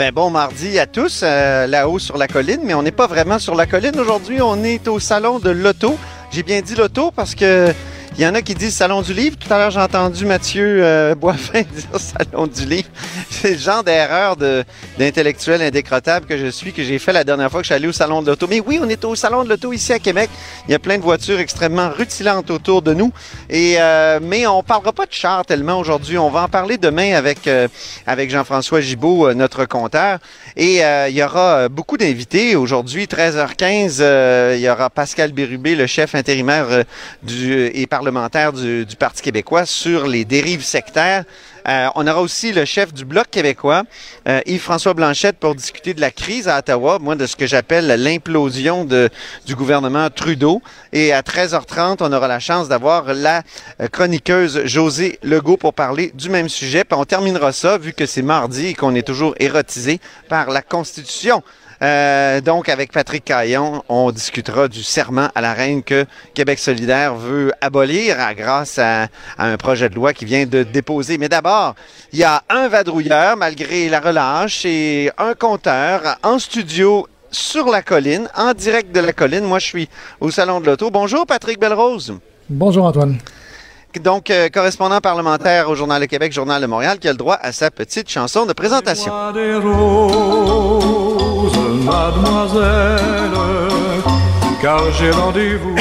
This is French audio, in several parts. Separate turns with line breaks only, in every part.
Ben bon mardi à tous, euh, là-haut sur la colline, mais on n'est pas vraiment sur la colline aujourd'hui, on est au salon de l'auto. J'ai bien dit l'auto parce que il y en a qui disent Salon du Livre. Tout à l'heure, j'ai entendu Mathieu euh, Boivin dire Salon du Livre. C'est le genre d'erreur d'intellectuel indécrottable que je suis, que j'ai fait la dernière fois que je suis allé au Salon de l'Auto. Mais oui, on est au Salon de l'Auto ici à Québec. Il y a plein de voitures extrêmement rutilantes autour de nous. Et euh, Mais on parlera pas de char tellement aujourd'hui. On va en parler demain avec, euh, avec Jean-François Gibault, euh, notre compteur. Et euh, il y aura beaucoup d'invités. Aujourd'hui, 13h15, il y aura Pascal Bérubé, le chef intérimaire du, et parlementaire du, Parti québécois, sur les dérives sectaires. Euh, on aura aussi le chef du Bloc québécois, euh, Yves-François Blanchette, pour discuter de la crise à Ottawa, moi, de ce que j'appelle l'implosion du gouvernement Trudeau. Et à 13h30, on aura la chance d'avoir la euh, chroniqueuse José Legault pour parler du même sujet. Puis on terminera ça, vu que c'est mardi et qu'on est toujours érotisé par la Constitution. Euh, donc, avec Patrick Caillon, on discutera du serment à la reine que Québec solidaire veut abolir grâce à, un projet de loi qui vient de déposer. Mais d'abord, il y a un vadrouilleur, malgré la relâche, et un compteur en studio sur la colline, en direct de la colline. Moi, je suis au Salon de l'Auto. Bonjour, Patrick Belrose.
Bonjour, Antoine.
Donc, euh, correspondant parlementaire au Journal de Québec, Journal de Montréal, qui a le droit à sa petite chanson de présentation.
Des roses, mademoiselle, car j'ai rendez-vous.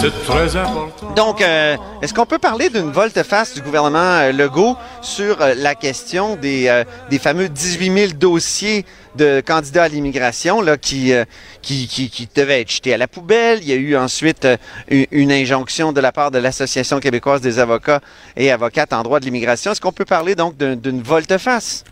C'est très important.
Donc, euh, est-ce qu'on peut parler d'une volte-face du gouvernement euh, Legault sur euh, la question des, des fameux 18 000 dossiers de candidats à l'immigration qui, qui, devaient être jetés à la poubelle? Il y a eu ensuite une, injonction de la part de l'Association québécoise des avocats et avocates en droit de l'immigration. Est-ce qu'on peut parler donc d'un- d'une volte-face?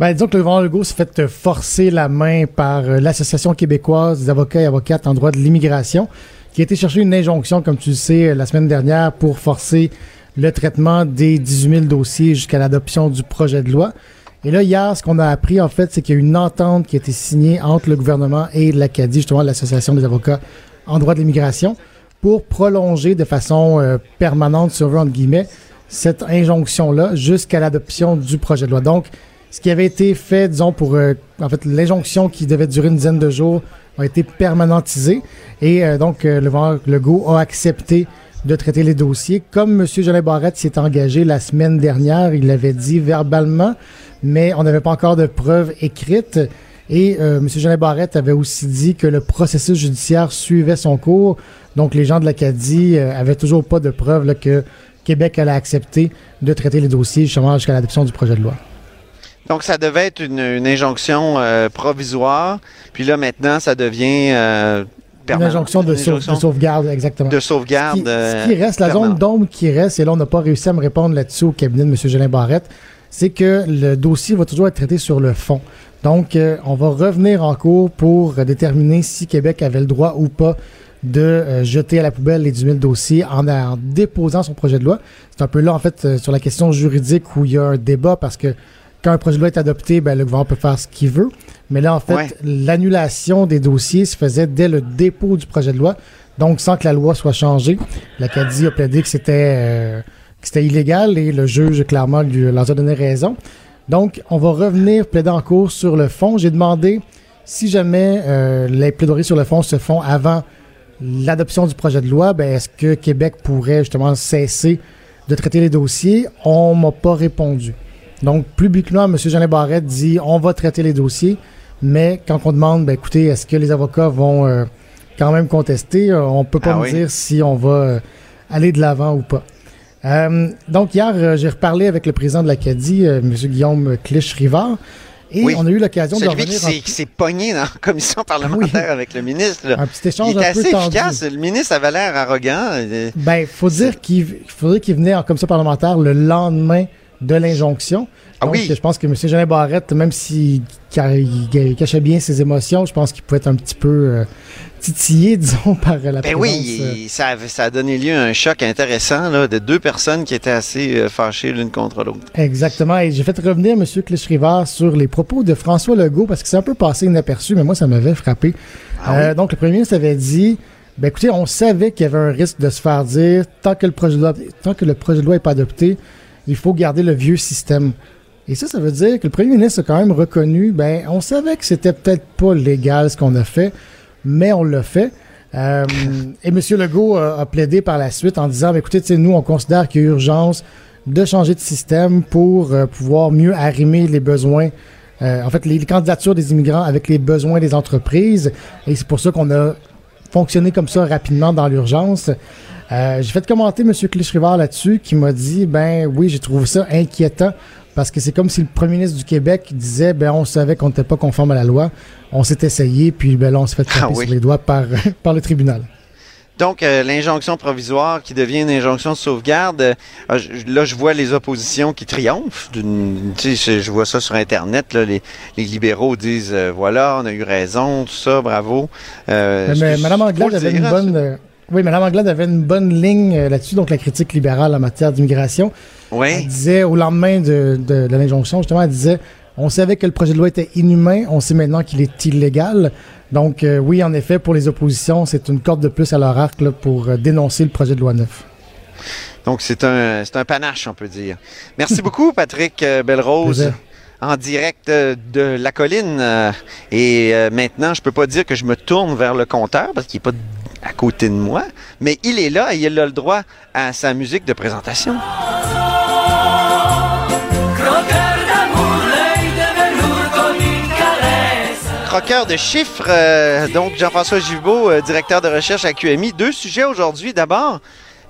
Ben, disons que le gouvernement Legault s'est fait forcer la main par euh, l'Association québécoise des avocats et avocates en droit de l'immigration, qui a été chercher une injonction, comme tu le sais, euh, la semaine dernière pour forcer le traitement des 18 000 dossiers jusqu'à l'adoption du projet de loi. Et là, hier, ce qu'on a appris, en fait, c'est qu'il y a une entente qui a été signée entre le gouvernement et l'Acadie, justement, l'Association des avocats en droit de l'immigration, pour prolonger de façon euh, permanente, veut, entre guillemets, cette injonction-là jusqu'à l'adoption du projet de loi. Donc, ce qui avait été fait, disons, pour, euh, en fait, l'injonction qui devait durer une dizaine de jours a été permanentisée. Et euh, donc, euh, le gouvernement Legault a accepté de traiter les dossiers. Comme M. Jolin Barrette s'y est engagé la semaine dernière, il l'avait dit verbalement, mais on n'avait pas encore de preuves écrites. Et euh, M. Jolin Barrette avait aussi dit que le processus judiciaire suivait son cours. Donc, les gens de l'Acadie avaient toujours pas de preuves que Québec allait accepter de traiter les dossiers justement jusqu'à l'adoption du projet de loi.
Donc, ça devait être une, une injonction euh, provisoire. Puis là, maintenant, ça devient euh,
Une injonction de,
Une
sau-
injonction
de sauvegarde, exactement.
de
Ce
sauvegarde.
qui,
euh,
ce qui reste, la zone d'ombre qui reste, et là, on n'a pas réussi à me répondre là-dessus au cabinet de M. Gélin Barrette, c'est que le dossier va toujours être traité sur le fond. Donc, euh, on va revenir en cours pour euh, déterminer si Québec avait le droit ou pas de euh, jeter à la poubelle les 10 000 dossiers en, en déposant son projet de loi. C'est un peu là, en fait, euh, sur la question juridique où il y a un débat parce que quand un projet de loi est adopté, ben, le gouvernement peut faire ce qu'il veut. Mais là, en fait,
Ouais.
l'annulation des dossiers se faisait dès le dépôt du projet de loi. Donc, sans que la loi soit changée, l'Acadie a plaidé que c'était euh, que c'était illégal et le juge, clairement, lui, leur a donné raison. Donc, on va revenir plaider en cours sur le fond. J'ai demandé si jamais euh, les plaidoiries sur le fond se font avant l'adoption du projet de loi, ben, est-ce que Québec pourrait justement cesser de traiter les dossiers? On m'a pas répondu. Donc, publiquement, M. Jean Barrette dit on va traiter les dossiers, mais quand on demande, ben, écoutez, est-ce que les avocats vont euh, quand même contester, euh, on peut pas
Ah
me
oui.
dire si on va euh, aller de l'avant ou pas. Euh, donc, hier, j'ai reparlé avec le président de l'Acadie, M. Guillaume Clich-Rivard, et
Oui.
on a eu l'occasion de
qui
revenir un
s'est- qui s'est pogné dans la commission parlementaire avec le ministre. là.
Un petit échange
Il
un
était
peu
assez
tendu.
efficace. Le ministre avait l'air arrogant.
Ben, faut dire qu'il il faudrait qu'il venait en commission parlementaire le lendemain de l'injonction.
Ah oui.
je pense que M. Jean Barrette, même s'il ca- il cachait bien ses émotions, je pense qu'il pouvait être un petit peu euh, titillé, disons, par euh, la
Ben
présence.
oui,
euh,
ça, a donné lieu à un choc intéressant là, de deux personnes qui étaient assez fâchées l'une contre l'autre.
Exactement. Et j'ai fait revenir M. Clich-Rivard sur les propos de François Legault parce que c'est un peu passé inaperçu, mais moi, ça m'avait frappé.
Ah
Euh, Donc, le premier ministre avait dit ben écoutez, on savait qu'il y avait un risque de se faire dire tant que le projet de loi, tant que le projet de loi n'est pas adopté, il faut garder le vieux système. Et ça, ça veut dire que le premier ministre a quand même reconnu, ben, on savait que c'était peut-être pas légal ce qu'on a fait, mais on l'a fait. Euh, et M. Legault a, a plaidé par la suite en disant, ben, écoutez, nous, on considère qu'il y a urgence de changer de système pour euh, pouvoir mieux arrimer les besoins, euh, en fait, les, les candidatures des immigrants avec les besoins des entreprises. Et c'est pour ça qu'on a fonctionné comme ça rapidement dans l'urgence. Euh, j'ai fait commenter M. Clich-Rivard là-dessus qui m'a dit, ben oui, j'ai trouvé ça inquiétant parce que c'est comme si le premier ministre du Québec disait, ben on savait qu'on n'était pas conforme à la loi, on s'est essayé, puis ben là on s'est fait taper
Ah oui.
sur les doigts par, par le tribunal.
Donc, euh, l'injonction provisoire qui devient une injonction de sauvegarde, euh, là, je vois les oppositions qui triomphent. d'une- Tu sais, je, vois ça sur Internet. Là, les, les libéraux disent, euh, voilà, on a eu raison, tout ça, bravo.
Mais, mais Mme Anglade avait une bonne... oui, Mme Anglade avait une bonne ligne euh, là-dessus, donc la critique libérale en matière d'immigration.
Ouais.
Elle disait, au lendemain de, de- de l'injonction, justement, elle disait on savait que le projet de loi était inhumain, on sait maintenant qu'il est illégal. Donc, euh, oui, en effet, pour les oppositions, c'est une corde de plus à leur arc là, pour euh, dénoncer le projet de loi neuf.
Donc, c'est un, panache, on peut dire. Merci beaucoup, Patrick Belrose. En direct de la colline. euh, et euh, maintenant, je peux pas dire que je me tourne vers le compteur parce qu'il est pas à côté de moi, mais il est là et il a le droit à sa musique de présentation. Croqueur de chiffres, euh, donc Jean-François Gibault, euh, directeur de recherche à QMI. Deux sujets aujourd'hui. D'abord,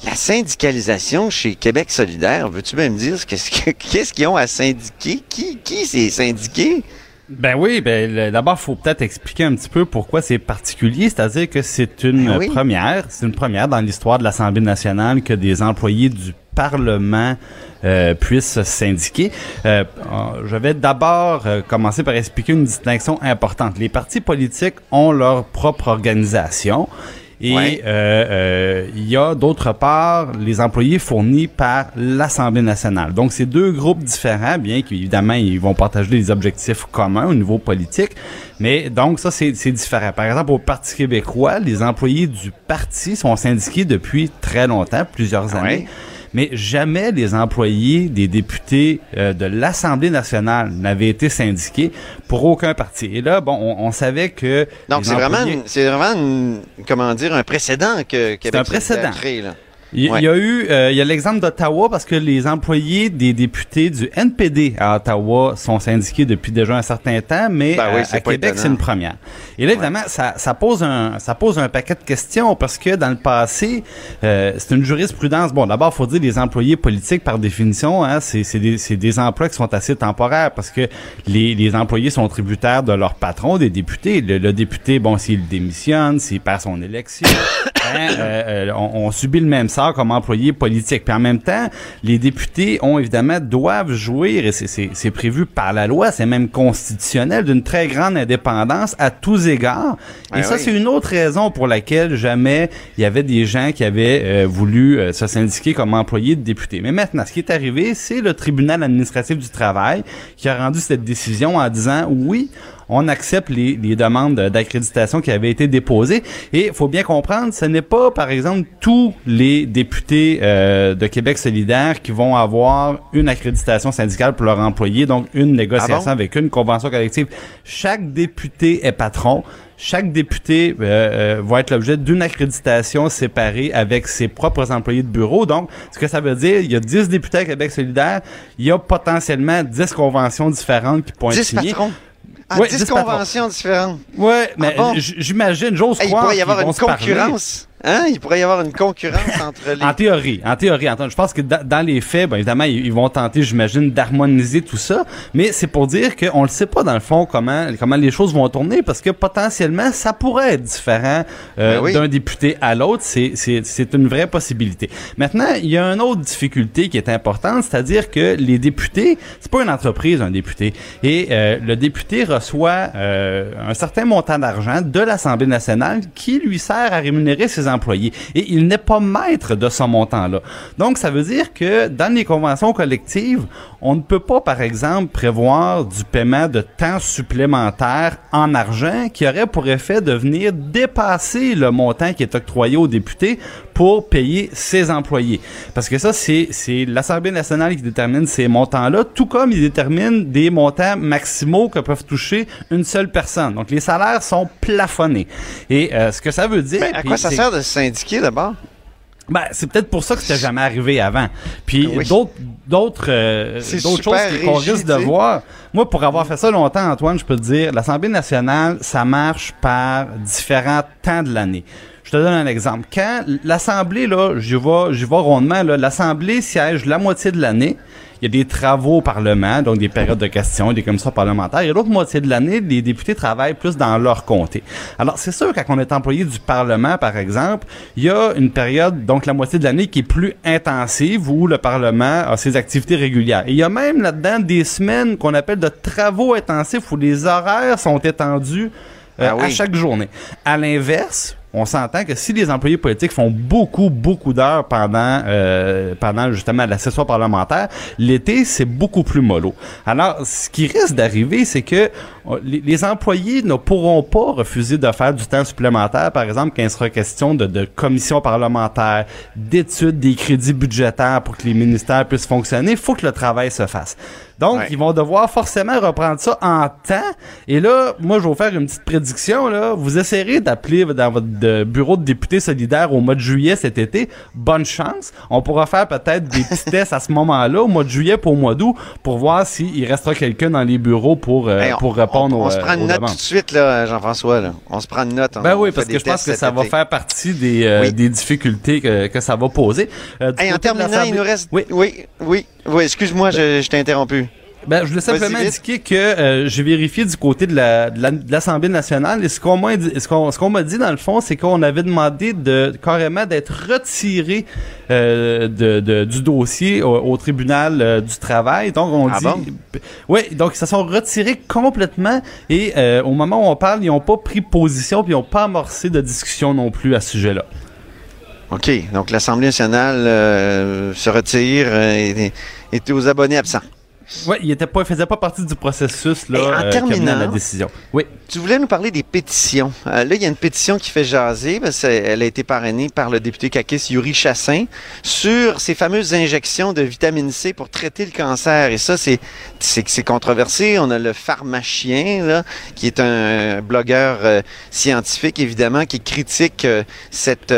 la syndicalisation chez Québec solidaire. Veux-tu bien me dire qu'est-ce que- qu'est-ce qu'ils ont à syndiquer? Qui, qui s'est syndiqué?
Ben oui, ben d'abord faut peut-être expliquer un petit peu pourquoi c'est particulier, c'est-à-dire que c'est une
Ben oui.
première, c'est une première dans l'histoire de l'Assemblée nationale que des employés du Parlement euh, puissent se syndiquer. Euh, euh, je vais d'abord euh, commencer par expliquer une distinction importante. Les partis politiques ont leur propre organisation. Et
Ouais.
euh, euh, il y a d'autre part les employés fournis par l'Assemblée nationale. Donc c'est deux groupes différents, bien qu'évidemment ils vont partager des objectifs communs au niveau politique, mais donc ça c'est différent. Par exemple au Parti québécois, les employés du parti sont syndiqués depuis très longtemps, plusieurs
Ah
années.
ouais?
Mais jamais les employés des députés euh, de l'Assemblée nationale n'avaient été syndiqués pour aucun parti. Et là, bon, on, on savait que
Donc, c'est vraiment,
employés-
c'est vraiment une- comment dire, un précédent que Québec
un précédent.
a créé, là.
Il y,
Ouais.
il y a eu, euh, il y a l'exemple d'Ottawa parce que les employés des députés du NPD à Ottawa sont syndiqués depuis déjà un certain temps, mais
Ben oui,
à Québec c'est une première. Et là évidemment ça, ça pose un ça pose un paquet de questions parce que dans le passé euh, c'est une jurisprudence. Bon d'abord faut dire les employés politiques par définition, hein, c'est des des emplois qui sont assez temporaires parce que les les employés sont tributaires de leur patron, des députés. Le, le député bon s'il démissionne, s'il perd son élection, hein, euh, euh, on, on subit le même sort comme employé politique. Puis en même temps, les députés ont évidemment doivent jouir et c'est- prévu par la loi, c'est même constitutionnel d'une très grande indépendance à tous égards. Et ça
oui.
c'est une autre raison pour laquelle jamais il y avait des gens qui avaient euh, voulu euh, se syndiquer comme employés de députés. Mais maintenant, ce qui est arrivé, c'est le tribunal administratif du travail qui a rendu cette décision en disant oui, on accepte les, les demandes d'accréditation qui avaient été déposées. Et il faut bien comprendre, ce n'est pas, par exemple, tous les députés euh, de Québec solidaire qui vont avoir une accréditation syndicale pour leur employé, donc une négociation
Ah bon?
avec une convention collective. Chaque député est patron. Chaque député euh, euh, va être l'objet d'une accréditation séparée avec ses propres employés de bureau. Donc, ce que ça veut dire, il y a 10 députés à Québec solidaire, il y a potentiellement 10 conventions différentes qui pourront être
10
signées.
patrons? Ah,
Ouais,
10
10 patrons.
conventions différentes.
Ouais, mais
Ah bon?
j- j'imagine, j'ose
Hey, il
croire
pourrait y avoir une
se parler.
Hein? Il pourrait y avoir une concurrence entre les.
En théorie, en théorie. Attends, je pense que da- dans les faits, ben, évidemment, ils, ils vont tenter, j'imagine, d'harmoniser tout ça. Mais c'est pour dire qu'on ne sait pas, dans le fond, comment, comment les choses vont tourner parce que potentiellement, ça pourrait être différent euh,
Ben oui.
d'un député à l'autre. C'est une vraie possibilité. Maintenant, il y a une autre difficulté qui est importante, c'est-à-dire que les députés, c'est pas une entreprise, un député. Et euh, le député reçoit euh, un certain montant d'argent de l'Assemblée nationale qui lui sert à rémunérer ses employés. Et il n'est pas maître de ce montant-là. Donc, ça veut dire que dans les conventions collectives, on ne peut pas, par exemple, prévoir du paiement de temps supplémentaire en argent qui aurait pour effet de venir dépasser le montant qui est octroyé aux députés pour payer ses employés. Parce que ça, c'est, c'est l'Assemblée nationale qui détermine ces montants-là, tout comme il détermine des montants maximaux que peuvent toucher une seule personne. Donc, les salaires sont plafonnés. Et euh, ce que ça veut dire...
Ben, à quoi ça sert de se syndiquer d'abord?
ben, c'est peut-être pour ça que c'était jamais arrivé avant. Puis
Oui.
d'autres d'autres euh,
C'est
d'autres choses qu'on risque de voir. Moi, pour avoir fait ça longtemps, Antoine, je peux te dire, l'Assemblée nationale, ça marche par différents temps de l'année. Je te donne un exemple. Quand l'Assemblée, là, j'y vais, j'y vais rondement, là, l'Assemblée siège la moitié de l'année. Il y a des travaux au Parlement, donc des périodes de questions, des commissions parlementaires. Et l'autre moitié de l'année, les députés travaillent plus dans leur comté. Alors, c'est sûr, quand on est employé du Parlement, par exemple, il y a une période, donc la moitié de l'année, qui est plus intensive, où le Parlement a ses activités régulières. Et il y a même là-dedans des semaines qu'on appelle de travaux intensifs, où les horaires sont étendus euh,
Ah oui.
à chaque journée. À l'inverse, on s'entend que si les employés politiques font beaucoup, beaucoup d'heures pendant, euh, pendant justement la session parlementaire, l'été, c'est beaucoup plus mollo. Alors, ce qui risque d'arriver, c'est que euh, les, les employés ne pourront pas refuser de faire du temps supplémentaire, par exemple, quand il sera question de, de commissions parlementaires, d'études des crédits budgétaires pour que les ministères puissent fonctionner. Il faut que le travail se fasse. Donc,
Ouais.
ils vont devoir forcément reprendre ça en temps. Et là, moi, je vais vous faire une petite prédiction. Là. Vous essayerez d'appeler dans votre bureau de député solidaire au mois de juillet cet été. Bonne chance. On pourra faire peut-être des petits tests à ce moment-là, au mois de juillet pour au mois d'août, pour voir s'il restera quelqu'un dans les bureaux pour, euh,
on-
pour répondre
on,
aux,
on se prend
euh,
une
aux
note
demandes.
tout de suite, là, Jean-François. là. On se prend une note.
Ben
on
oui, parce que je pense que ça va faire partie des, euh,
Oui.
des difficultés que, que ça va poser. Euh,
Hey, en terminant, il nous reste.
Oui.
oui, oui. oui, excuse-moi, je, je t'ai interrompu.
Ben, je voulais simplement indiquer que euh, j'ai vérifié du côté de la- de la- de l'Assemblée nationale et ce qu'on m'a dit, ce qu'on ce qu'on m'a dit dans le fond, c'est qu'on avait demandé de carrément d'être retiré euh, de, de- du dossier au, au tribunal euh, du travail. Donc on
Ah
dit,
bon?
oui, donc ils se sont retirés complètement et au moment où on parle, ils n'ont pas pris position puis ils n'ont pas amorcé de discussion non plus à ce sujet-là.
OK. Donc, l'Assemblée nationale euh, se retire euh, et est aux abonnés absents.
Ouais, il était pas, il faisait pas partie du processus là
Et en
euh, qui amenait à
terminant-
la décision. Oui.
Tu voulais nous parler des pétitions. Euh, là, il y a une pétition qui fait jaser. parce qu'elle a été parrainée par le député caquiste Yuri Chassin sur ces fameuses injections de vitamine C pour traiter le cancer. Et ça, c'est controversé. On a le pharmacien, là, qui est un blogueur euh, scientifique, évidemment, qui critique euh, cette,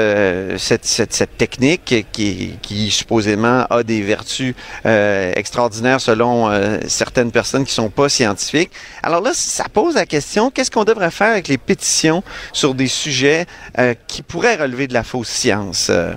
cette, cette, technique qui, qui supposément a des vertus extraordinaires selon certaines personnes qui sont pas scientifiques. Alors là, ça pose la question, qu'est-ce qu'on devrait faire avec les pétitions sur des sujets euh, qui pourraient relever de la fausse science? Euh,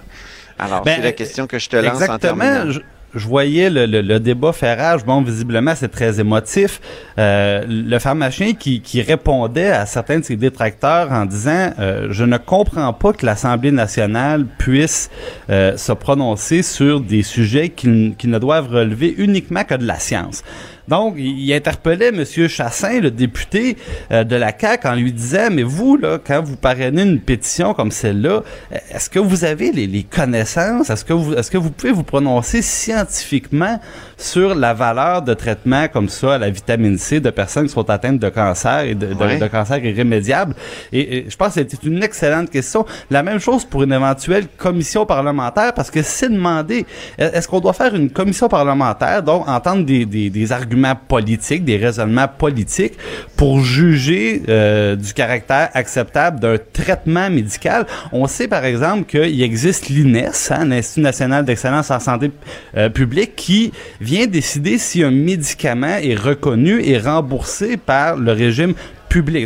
alors,
Ben,
c'est la question que je te lance en.
Exactement. Je, je voyais le, le- le débat faire rage. Bon, visiblement, c'est très émotif. Euh, le pharmacien qui, qui répondait à certains de ses détracteurs en disant euh, Je ne comprends pas que l'Assemblée nationale puisse euh, se prononcer sur des sujets qui ne doivent relever uniquement que de la science. Donc, il interpellait M. Chassin, le député euh, de la CAQ, en lui disant, mais vous, là, quand vous parrainez une pétition comme celle-là, est-ce que vous avez les, connaissances? Est-ce que, est-ce que vous pouvez vous prononcer scientifiquement sur la valeur de traitement comme ça à la vitamine C de personnes qui sont atteintes de cancer et de, de, cancer irrémédiable? Et, je pense que c'était une excellente question. La même chose pour une éventuelle commission parlementaire, parce que c'est demandé, est-ce qu'on doit faire une commission parlementaire, donc entendre des, des, des arguments politiques, des raisonnements politiques pour juger euh, du caractère acceptable d'un traitement médical? On sait par exemple qu'il existe l'INES, hein, l'Institut national d'excellence en santé euh, publique, qui vient décider si un médicament est reconnu et remboursé par le régime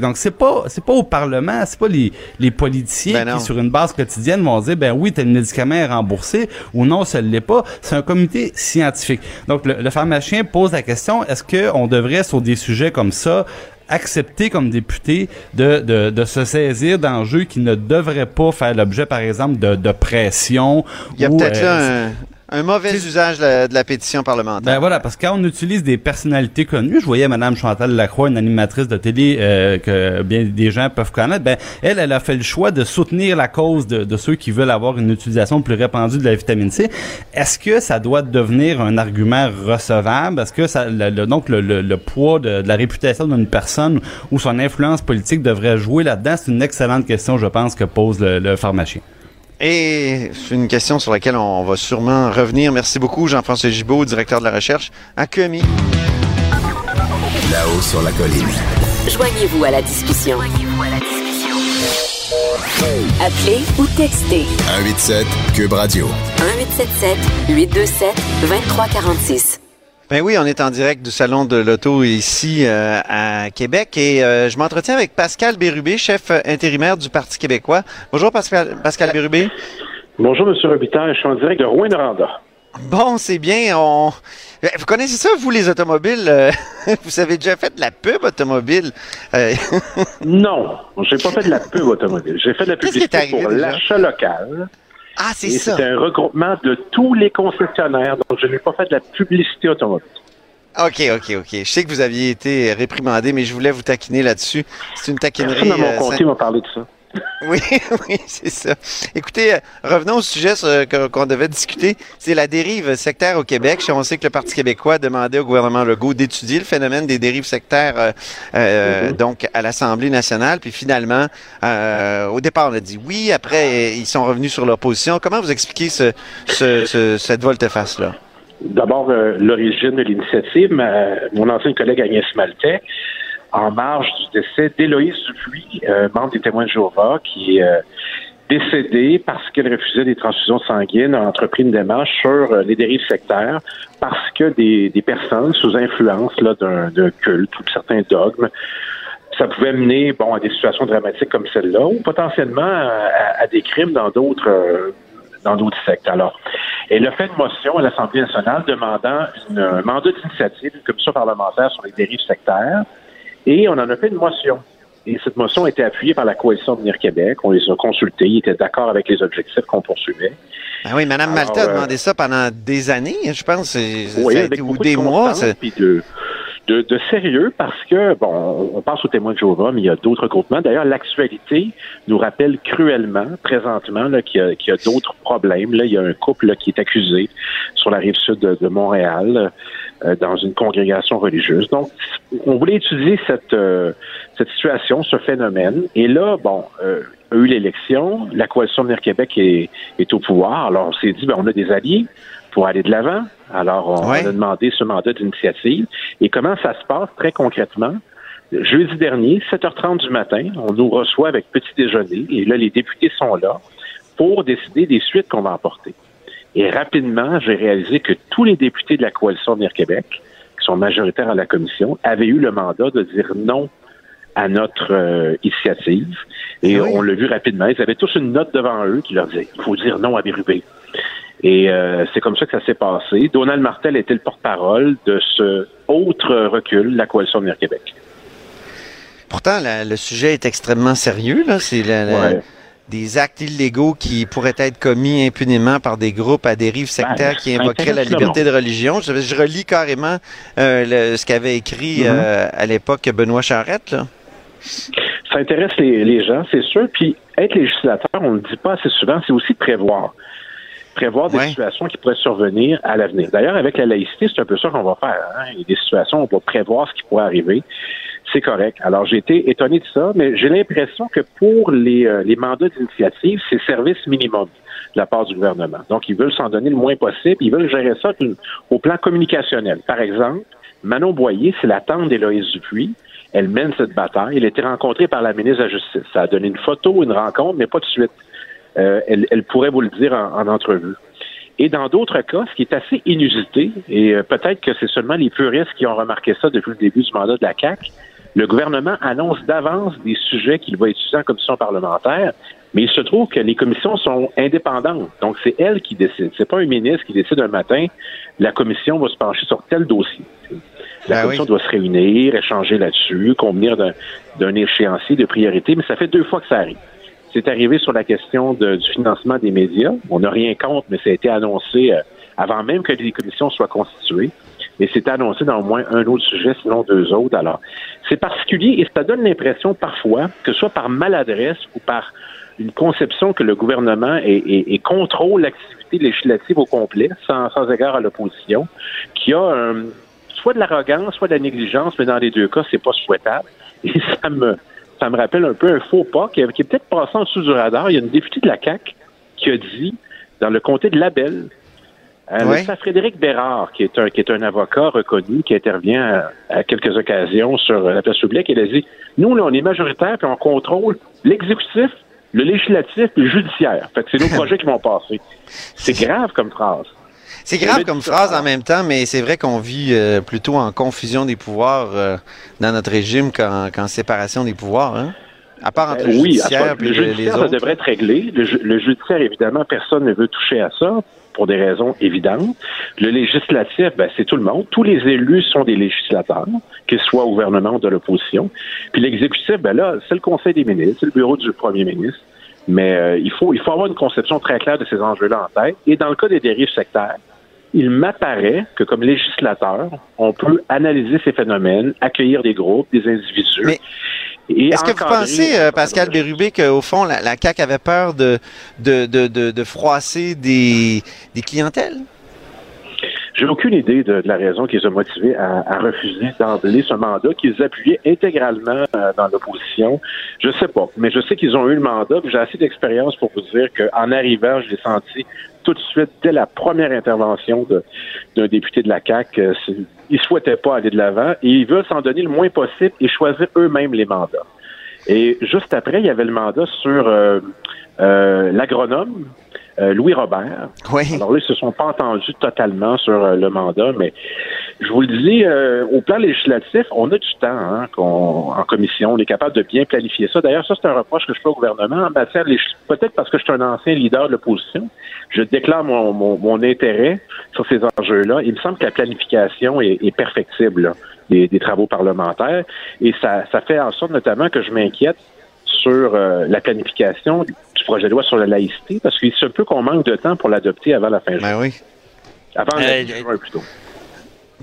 donc c'est pas c'est pas au Parlement, c'est pas les, les politiciens ben qui sur une base quotidienne vont dire ben oui tel médicament est remboursé ou non ça l'est pas. C'est un comité scientifique. Donc le, pharmacien pose la question est-ce que on devrait sur des sujets comme ça accepter comme député de, de, de se saisir d'enjeux qui ne devraient pas faire l'objet, par exemple, de, de pression.
Il y a peut-être là un, un mauvais usage de la, pétition parlementaire.
Ben voilà, parce que quand on utilise des personnalités connues, je voyais Madame Chantal Lacroix, une animatrice de télé euh, que bien des gens peuvent connaître, ben elle, elle a fait le choix de soutenir la cause de, de ceux qui veulent avoir une utilisation plus répandue de la vitamine C. Est-ce que ça doit devenir un argument recevable? Est-ce que ça, le, donc le, le, poids de, la réputation d'une personne ou son influence politique devrait jouer là-dedans? C'est une excellente question, je pense, que pose le pharmacien.
Et c'est une question sur laquelle on va sûrement revenir. Merci beaucoup, Jean-François Gibault, directeur de la recherche à QMI.
Là-haut sur la colline.
Joignez-vous à la discussion. Appelez ou textez.
187 Cube Radio.
1877 827 2346.
Ben oui, on est en direct du Salon de l'Auto ici euh, à Québec et euh, je m'entretiens avec Pascal Bérubé, chef intérimaire du Parti québécois. Bonjour Pascal, Pascal Bérubé.
Bonjour Monsieur Robitaille, je suis en direct de Rouen-Noranda.
Bon, c'est bien. On... Vous connaissez ça, vous, les automobiles? Euh, vous avez déjà fait de la pub automobile?
non, j'ai pas fait de la pub automobile. J'ai fait de la publicité pour l'achat local.
Ah, c'est ça.
C'est un regroupement de tous les concessionnaires. Donc, je n'ai pas fait de la publicité automobile.
OK, OK, OK. Je sais que vous aviez été réprimandé, mais je voulais vous taquiner là-dessus. C'est une taquinerie.
Personne dans mon euh, comté m'a parlé de ça.
Oui, oui, c'est ça. Écoutez, euh, revenons au sujet qu'on devait discuter. C'est la dérive sectaire au Québec. On sait que le Parti québécois a demandé au gouvernement Legault d'étudier le phénomène des dérives sectaires euh, euh, mm-hmm. donc à l'Assemblée nationale. Puis finalement, au départ, on a dit oui. Après, ils sont revenus sur leur position. Comment vous expliquez ce, ce, cette volte-face-là?
D'abord, l'origine de l'initiative. Mon ancien collègue Agnès Maltais en marge du décès d'Éloïse Dupuis, euh, membre des témoins de Jéhovah, qui est euh, décédée parce qu'elle refusait des transfusions sanguines, a entrepris une démarche sur euh, les dérives sectaires parce que des, des personnes sous influence d'un culte ou de certains dogmes ça pouvait mener bon à des situations dramatiques comme celle-là ou potentiellement à, des crimes dans d'autres dans d'autres sectes. Alors, elle a fait une motion à l'Assemblée nationale demandant une, un mandat d'initiative, une commission parlementaire sur les dérives sectaires. Et on en a fait une motion. Et cette motion a été appuyée par la coalition Venir Québec. On les a consultés. Ils étaient d'accord avec les objectifs qu'on poursuivait.
Ah oui, Mme Malta a euh, demandé ça pendant des années, je pense. Oui, ou des mois.
Puis de, de, de, sérieux parce que, bon, on pense aux témoins de Jéhovah, mais il y a d'autres groupements. D'ailleurs, l'actualité nous rappelle cruellement, présentement, qu'il y a, a d'autres problèmes. Là, il y a un couple là, qui est accusé sur la rive sud de, de Montréal. Euh, dans une congrégation religieuse. Donc, on voulait étudier cette, euh, cette situation, ce phénomène. Et là, bon, euh, a eu l'élection, la coalition Venir Québec est, est, au pouvoir. Alors, on s'est dit, ben, on a des alliés pour aller de l'avant. Alors, on, a demandé ce mandat d'initiative. Et comment ça se passe très concrètement? Jeudi dernier, 7h30 du matin, on nous reçoit avec petit déjeuner. Et là, les députés sont là pour décider des suites qu'on va apporter. Et rapidement, j'ai réalisé que tous les députés de la coalition Venir Québec, qui sont majoritaires à la commission, avaient eu le mandat de dire non à notre euh, initiative. Et ah on l'a vu rapidement. Ils avaient tous une note devant eux qui leur disait il faut dire non à Bérubé. Et euh, c'est comme ça que ça s'est passé. Donald Martel était le porte-parole de ce autre recul, la coalition Venir Québec.
Pourtant, le sujet est extrêmement sérieux. C'est la, des actes illégaux qui pourraient être commis impunément par des groupes à dérive sectaire qui invoqueraient la liberté de religion. Je, je relis carrément euh, le- ce qu'avait écrit
Mhm.
euh, à l'époque Benoît Charette. Là.
Ça intéresse les, les gens, c'est sûr. Puis être législateur, on ne le dit pas assez souvent, c'est aussi prévoir. Prévoir des situations qui pourraient survenir à l'avenir. D'ailleurs, avec la laïcité, c'est un peu ça qu'on va faire. hein. Il y a des situations où on va prévoir ce qui pourrait arriver. C'est correct. Alors, j'ai été étonné de ça, mais j'ai l'impression que pour les, euh, les mandats d'initiative, c'est service minimum de la part du gouvernement. Donc, ils veulent s'en donner le moins possible. Ils veulent gérer ça au plan communicationnel. Par exemple, Manon Boyer, c'est la tante d'Éloïse Dupuis. Elle mène cette bataille. Elle a été rencontrée par la ministre de la Justice. Ça a donné une photo, une rencontre, mais pas de suite. Euh, elle, pourrait vous le dire en, en entrevue. Et dans d'autres cas, ce qui est assez inusité, et euh, peut-être que c'est seulement les puristes qui ont remarqué ça depuis le début du mandat de la CAQ, le gouvernement annonce d'avance des sujets qu'il va étudier en commission parlementaire, mais il se trouve que les commissions sont indépendantes. Donc, c'est elle qui décide. C'est pas un ministre qui décide un matin, la commission va se pencher sur tel dossier. La
Ben
commission
oui.
doit se réunir, échanger là-dessus, convenir d'un- échéancier de priorité, mais ça fait deux fois que ça arrive. C'est arrivé sur la question de- du financement des médias. On n'a rien contre, mais ça a été annoncé euh, avant même que les commissions soient constituées. Et c'est annoncé dans au moins un autre sujet, sinon deux autres. Alors, c'est particulier et ça donne l'impression parfois, que ce soit par maladresse ou par une conception que le gouvernement est, est- est contrôle l'activité législative au complet, sans, sans égard à l'opposition, qui a un- soit de l'arrogance, soit de la négligence, mais dans les deux cas, c'est pas souhaitable. Et ça me, ça me rappelle un peu un faux pas qui, qui est peut-être passé en dessous du radar. Il y a une députée de la CAQ qui a dit, dans le comté de Labelle, euh,
Ouais.
Frédéric Bérard, qui est, un, qui est un avocat reconnu, qui intervient à, à quelques occasions sur la place publique, il a dit Nous, là, on est majoritaire, puis on contrôle l'exécutif, le législatif et le judiciaire. Fait que c'est nos projets qui vont passer. C'est grave comme phrase.
C'est grave comme
ça.
phrase en même temps, mais c'est vrai qu'on vit euh, plutôt en confusion des pouvoirs euh, dans notre régime qu'en séparation des pouvoirs. Hein? À part entre
Euh,
le
oui,
judiciaire et
le
les
judiciaire, ça
autres.
devrait être réglé. Le judiciaire, évidemment, personne ne veut toucher à ça pour des raisons évidentes. Le législatif, ben, c'est tout le monde. Tous les élus sont des législateurs, qu'ils soient au gouvernement ou de l'opposition. Puis l'exécutif, ben là, c'est le Conseil des ministres, c'est le bureau du premier ministre. Mais euh, il, faut, il faut avoir une conception très claire de ces enjeux-là en tête. Et dans le cas des dérives sectaires, il m'apparaît que comme législateur, on peut analyser ces phénomènes, accueillir des groupes, des individus.
Mais Est-ce que vous pensez, euh, Pascal Bérubé, qu'au fond, la, la CAQ avait peur de, de, de, de, de froisser des, des clientèles?
J'ai aucune idée de, de la raison qui les a motivés à, à refuser d'emblée ce mandat qu'ils appuyaient intégralement euh, dans l'opposition. Je sais pas, mais je sais qu'ils ont eu le mandat. J'ai assez d'expérience pour vous dire qu'en arrivant, je l'ai senti tout de suite dès la première intervention d'un député de la CAC. Euh, ils souhaitaient pas aller de l'avant et ils veulent s'en donner le moins possible et choisir eux-mêmes les mandats. Et juste après, il y avait le mandat sur euh, euh, l'agronome euh, Louis Robert.
Oui.
Alors là, ils se sont pas entendus totalement sur euh, le mandat, mais je vous le dis, euh, au plan législatif, on a du temps hein, qu'on- en commission. On est capable de bien planifier ça. D'ailleurs, ça, c'est un reproche que je fais au gouvernement en matière peut-être parce que je suis un ancien leader de l'opposition. Je déclare mon, mon, mon intérêt sur ces enjeux-là. Il me semble que la planification est, est perfectible là, des, des travaux parlementaires. Et ça, ça fait en sorte notamment que je m'inquiète sur euh, la planification du projet de loi sur la laïcité, parce qu'il se peut qu'on manque de temps pour l'adopter avant la fin juin.
Ben oui.
Avant la
Euh,
fin juin, plutôt.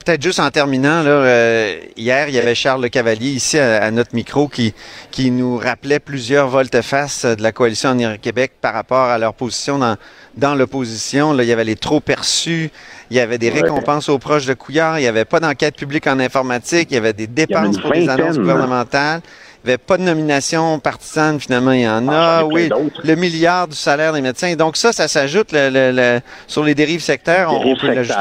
Peut-être juste en terminant, là, euh, hier, il y avait Charles Le Cavalier ici à, à notre micro qui, qui nous rappelait plusieurs volte-face de la coalition en Québec par rapport à leur position dans, dans l'opposition. Là, il y avait les trop perçus, il y avait des
Ouais.
récompenses aux proches de Couillard, il n'y avait pas d'enquête publique en informatique, il y avait des dépenses pour des annonces gouvernementales. Il n'y avait pas de nomination partisane, finalement, il y en
Ah,
a.
plein
oui, le milliard du salaire des médecins. Donc ça, ça s'ajoute le- le- le- sur les dérives sectaires. on- on peut l'ajouter.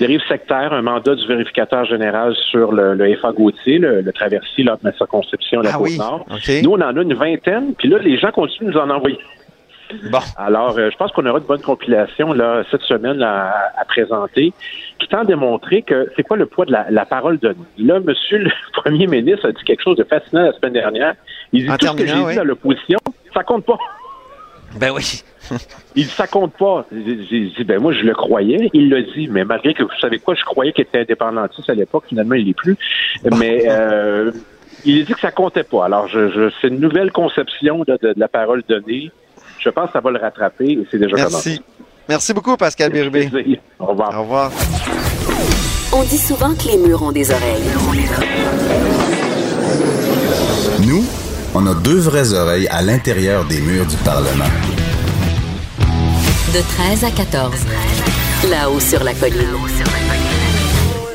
Dérive sectaire, un mandat du vérificateur général sur le, le FA Gauthier, le, le traversier là, de ma circonscription, la
Ah oui. OK.
Nous, on en a une vingtaine, puis là, les gens continuent de nous en envoyer.
Bon.
Alors, euh, je pense qu'on aura de bonnes compilations là, cette semaine à, à présenter qui tend à démontrer que c'est quoi le poids de la, la parole donnée. Là, monsieur le premier ministre a dit quelque chose de fascinant la semaine dernière. Il dit
En
tout ce que j'ai dit à l'opposition, ça compte pas.
Ben oui.
Il dit, ça compte pas. J'ai dit, ben moi, je le croyais. Il l'a dit, mais malgré que, vous savez quoi, je croyais qu'il était indépendantiste à l'époque. Finalement, il l'est plus. Mais euh, il dit que ça comptait pas. Alors, je, je c'est une nouvelle conception de, de- de la parole donnée. Je pense que ça va le rattraper et c'est déjà
Merci. Merci beaucoup, Pascal Birubé.
commencé. Au revoir.
Au revoir.
On dit souvent que les murs ont des oreilles.
Nous, on a deux vraies oreilles à l'intérieur des murs du Parlement.
De 13 à 14. Là-haut sur la colline.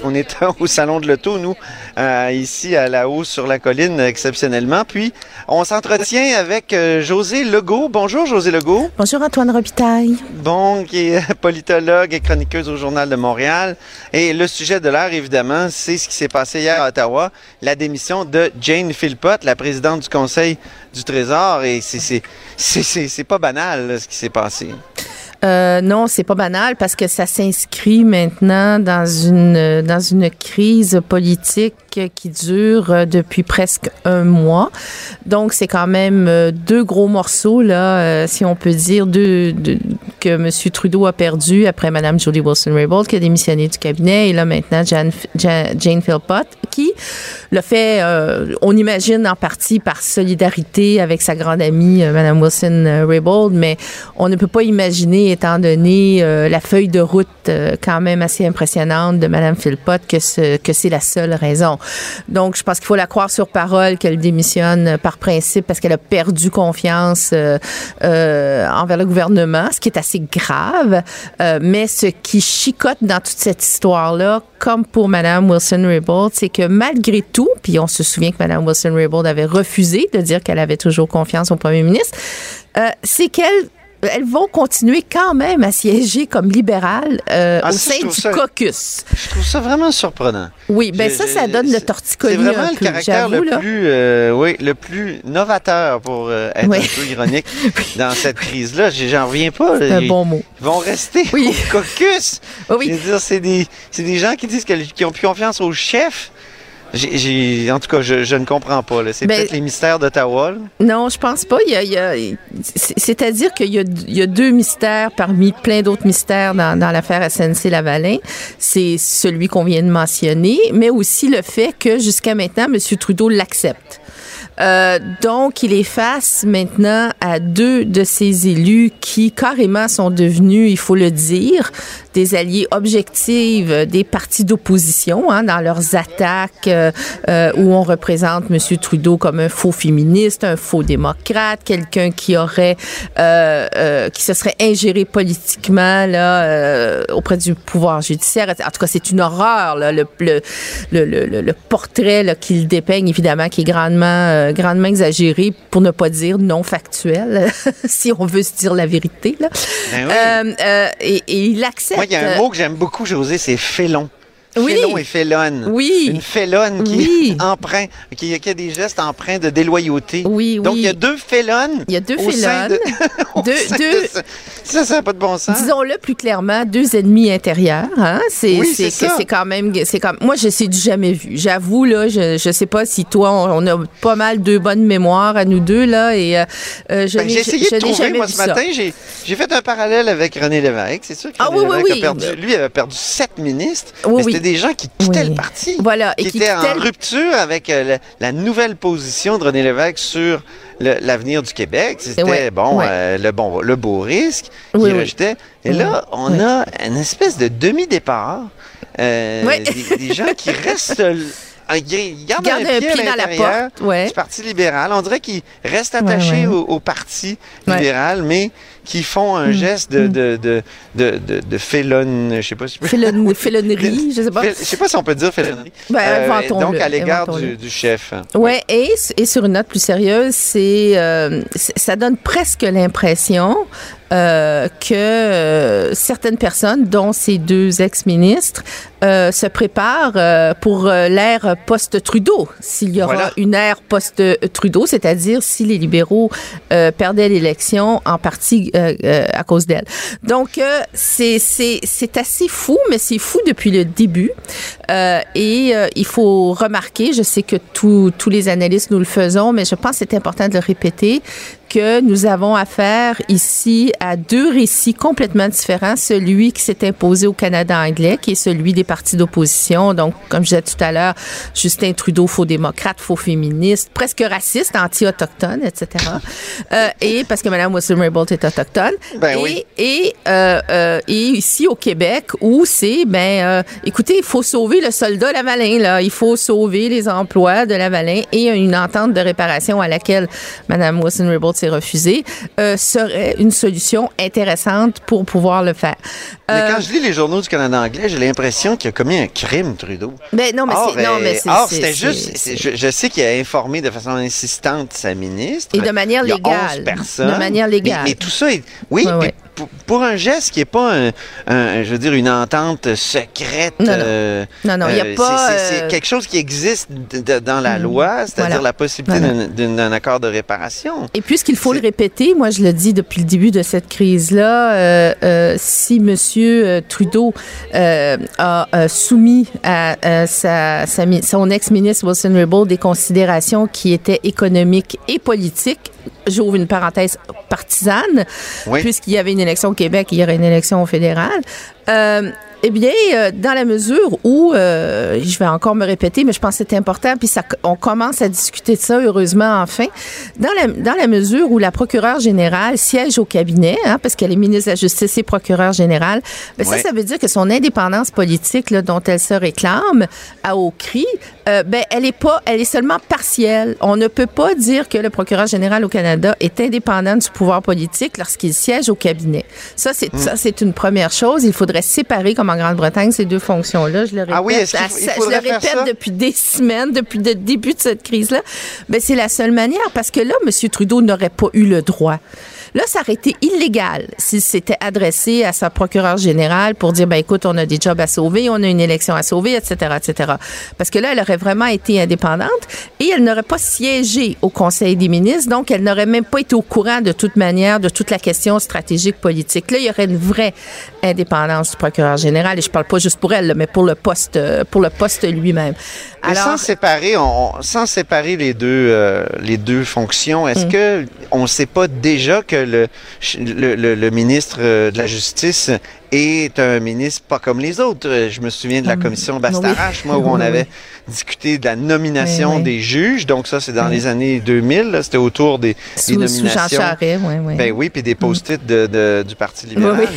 On est au Salon de l'Auto, nous, euh, ici à la hausse sur la colline, exceptionnellement. Puis, on s'entretient avec euh, José Legault. Bonjour, José Legault.
Bonjour Antoine Robitaille.
Bon, qui est politologue et chroniqueuse au Journal de Montréal. Et le sujet de l'heure, évidemment, c'est ce qui s'est passé hier à Ottawa, la démission de Jane Philpott, la présidente du Conseil du Trésor. Et c'est- c'est c'est- c'est- c'est pas banal, là, ce qui s'est passé.
Euh, non, c'est pas banal parce que ça s'inscrit maintenant dans une dans une crise politique qui dure euh, depuis presque un mois. Donc c'est quand même euh, deux gros morceaux là, si on peut dire, deux, que M. Trudeau a perdu après Mme Julie Wilson-Raybould qui a démissionné du cabinet et là maintenant Jan- Jan- Jane Philpott qui le fait, on imagine en partie par solidarité avec sa grande amie Mme Wilson-Raybould, mais on ne peut pas imaginer, étant donné euh, la feuille de route euh, quand même assez impressionnante de Mme Philpott, que, ce, que c'est la seule raison. Donc, je pense qu'il faut la croire sur parole qu'elle démissionne par principe parce qu'elle a perdu confiance euh, euh, envers le gouvernement, ce qui est assez grave. Euh, mais ce qui chicote dans toute cette histoire-là, comme pour Mme Wilson-Raybould, c'est que malgré tout, puis on se souvient que Mme Wilson-Raybould avait refusé de dire qu'elle avait toujours confiance au premier ministre, euh, c'est qu'elle elles vont continuer quand même à siéger comme libérales euh,
Ah,
au
ça,
sein du
ça-
caucus.
Je trouve ça vraiment surprenant.
Oui, ben
Je-
ça, ça donne le torticolis
C'est vraiment
un
le
peu,
caractère le plus, euh, oui, le plus novateur pour euh, être
Oui.
un peu ironique dans cette crise-là. J'en reviens pas.
C'est un bon mot.
Ils vont rester
Oui.
au caucus.
Oui.
C'est des, des gens qui disent qu'ils ont plus confiance au chef. En tout cas, je, je ne comprends pas. C'est
Ben-
peut-être les mystères d'Ottawa.
Non, je pense pas. C'est-à-dire qu'il y a, il y a deux mystères parmi plein d'autres mystères dans, dans l'affaire SNC-Lavalin. C'est celui qu'on vient de mentionner, mais aussi le fait que jusqu'à maintenant, M. Trudeau l'accepte. Euh, donc, il est face maintenant à deux de ses élus qui carrément sont devenus, il faut le dire, des alliés objectifs euh, des partis d'opposition hein, dans leurs attaques euh, euh, où on représente M. Trudeau comme un faux féministe, un faux démocrate, quelqu'un qui aurait, euh, euh, qui se serait ingéré politiquement là euh, auprès du pouvoir judiciaire. En tout cas, c'est une horreur là, le, le, le, le, portrait qu'il dépeigne évidemment qui est grandement grandement exagéré pour ne pas dire non factuel si on veut se dire la vérité là.
Ben oui.
Euh, euh, et, et il accepte.
Moi, il y a un mot que j'aime beaucoup, José, c'est félon.
Oui.
Félon et félonne.
Oui.
Une félonne qui
Oui.
est empreint, qui, qui a des gestes empreints de déloyauté.
Oui,
Donc,
oui.
il y a deux félonnes.
Il y a deux félonnes.
de-
Deux-
de
deux-
ça. Ça, n'a pas de bon sens.
Disons-le plus clairement, deux ennemis intérieurs. Hein? C'est
Oui,
c'est quand même c'est comme moi je sais du jamais vu. J'avoue là, je je sais pas si toi on, on a pas mal deux bonnes mémoires à nous deux là et euh, euh, je
Ben, j'ai essayé
je
de trouver, moi, ce matin, j'ai fait un parallèle avec René Lévesque. C'est sûr que
Ah
René
oui, oui,
Lévesque
oui.
a perdu, lui avait perdu sept ministres,
Oui,
des gens qui quittaient
Oui.
le parti.
Voilà, et
qui,
qui
étaient en
le-
rupture avec euh, la, la nouvelle position de René Lévesque sur le- l'avenir du Québec. C'était,
Ouais,
bon,
ouais.
euh, le bon, le beau risque
Oui, oui.
rejetait. Et
Oui,
là, on a une espèce de demi-départ. euh,
Ouais.
des, des gens qui restent... l- Ils gardent
Garde
un pied, à
dans la porte, ouais.
du Parti libéral. On dirait qu'ils restent attachés
Ouais, ouais.
Au, au Parti.
Mm.
libéral, mais qui font un geste de, de, de, de, de, de félonne, je sais pas si...
Félon- félonnerie, je sais pas.
Je sais pas si on peut dire félonnerie.
Ben,
Euh, donc, à l'égard du, du chef.
Ouais, et, et sur une note plus sérieuse, c'est euh, c'est- ça donne presque l'impression euh, que euh, certaines personnes, dont ces deux ex-ministres, euh, se préparent euh, pour euh, l'ère post-Trudeau, s'il y aura
Voilà.
une ère post-Trudeau, c'est-à-dire si les libéraux euh, perdaient l'élection en partie euh, euh, à cause d'elle. Donc, euh, c'est c'est- c'est assez fou, mais c'est fou depuis le début. Euh, et euh, il faut remarquer, je sais que tous tous les analystes nous le faisons, mais je pense que c'est important de le répéter, que nous avons affaire ici à deux récits complètement différents. Celui qui s'est imposé au Canada anglais, qui est celui des partis d'opposition. Donc, comme je disais tout à l'heure, Justin Trudeau, faux démocrate, faux féministe, presque raciste, anti-autochtone, etc. euh, et parce que Mme Wilson-Raybould est autochtone.
Ben
et,
oui.
et, euh, euh, et ici au Québec, où c'est, ben, écoutez, il faut sauver le soldat Lavalin, là. Il faut sauver les emplois de Lavalin et une entente de réparation à laquelle Mme Wilson-Raybould refusée euh, serait une solution intéressante pour pouvoir le faire.
Mais
Euh,
quand je lis les journaux du Canada anglais, j'ai l'impression qu'il a commis un crime, Trudeau.
ben, non, mais c'est, non,
euh,
mais c'est,
or,
c'est-
c'était
c'est-
juste,
c'est-
je, je sais qu'il a informé de façon insistante sa ministre.
Et de manière
Il y a
légale.
11 personnes.
De manière légale.
Mais, tout ça est, oui,
Ouais, ouais.
Pour, pour un geste qui est pas un, un- je veux dire, une entente secrète.
Non, non.
euh,
Non, non, il y a
euh,
pas,
c'est-
euh,
quelque chose qui existe dans la loi, c'est-à-dire
Voilà.
la possibilité
Voilà.
d'un- accord de réparation.
Et puisqu'il faut le répéter, moi je le dis depuis le début de cette crise-là, si euh, Trudeau a soumis à, sa, son ex-ministre Wilson Raybould des considérations qui étaient économiques et politiques, j'ouvre une parenthèse partisane,
Oui.
puisqu'il y avait une élection au Québec, il y aurait une élection au fédéral. Euh, eh bien, euh, dans la mesure où, euh, je vais encore me répéter, mais je pense que c'est important, puis ça, on commence à discuter de ça, heureusement, enfin, dans la, dans la mesure où la procureure générale siège au cabinet, hein, parce qu'elle est ministre de la Justice et procureure générale, ben
Ouais.
ça, ça veut dire que son indépendance politique, là, dont elle se réclame à haut cri, euh, ben, elle est pas, elle est seulement partielle. On ne peut pas dire que le procureur général au Canada est indépendant du pouvoir politique lorsqu'il siège au cabinet. Ça, c'est,
Hmm.
ça, c'est une première chose. Il faudrait séparer, comme en Grande-Bretagne, ces deux fonctions-là. Je le répète,
Ah oui,
à- je le répète depuis des semaines, depuis le début de cette crise-là. Ben, c'est la seule manière parce que là, M. Trudeau n'aurait pas eu le droit. Là, ça aurait été illégal s'il s'était adressé à sa procureure générale pour dire, ben écoute, on a des jobs à sauver, on a une élection à sauver, etc., etc. Parce que là, elle aurait vraiment été indépendante et elle n'aurait pas siégé au Conseil des ministres, donc elle n'aurait même pas été au courant de toute manière de toute la question stratégique politique. Là, il y aurait une vraie indépendance du procureur général et je parle pas juste pour elle, mais pour le poste, euh, pour le poste lui-même.
Mais sans séparer, on, sans séparer les deux, euh, les deux fonctions,
Mm.
est-ce que on ne sait pas déjà que le, ministre euh, de la Justice est un ministre pas comme les autres? Euh, Je me souviens de la
Hum,
commission Bastarache, moi, où on avait discuté de la nomination
Oui, oui.
des juges. Donc ça, c'est dans les années 2000. là, C'était autour des, des
Sous, sous Jean
nominations.
Charest, oui, oui.
Ben oui, puis des post-it de, de- du Parti libéral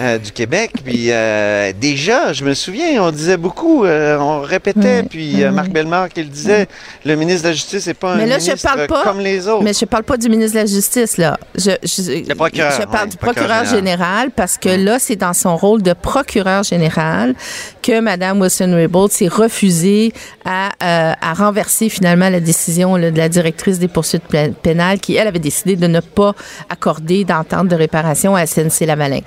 euh, du Québec. Puis euh, déjà, je me souviens, on disait beaucoup, euh, on répétait,
Oui,
puis
oui.
Marc Bellemare qui le disait, le ministre de la Justice n'est pas
Mais
un
là, je
ministre
parle pas-
comme les autres.
Mais je parle pas du ministre de la Justice, là. Je, je,
Le procureur,
je parle
ouais,
du
procureur
procureur général. parce que là, c'est dans son rôle de procureur général que Mme Wilson-Raybould s'est refusée à, euh, à renverser finalement la décision de la directrice des poursuites pé- pénales qui, elle, avait décidé de ne pas accorder d'entente de réparation à SNC-Lavalin.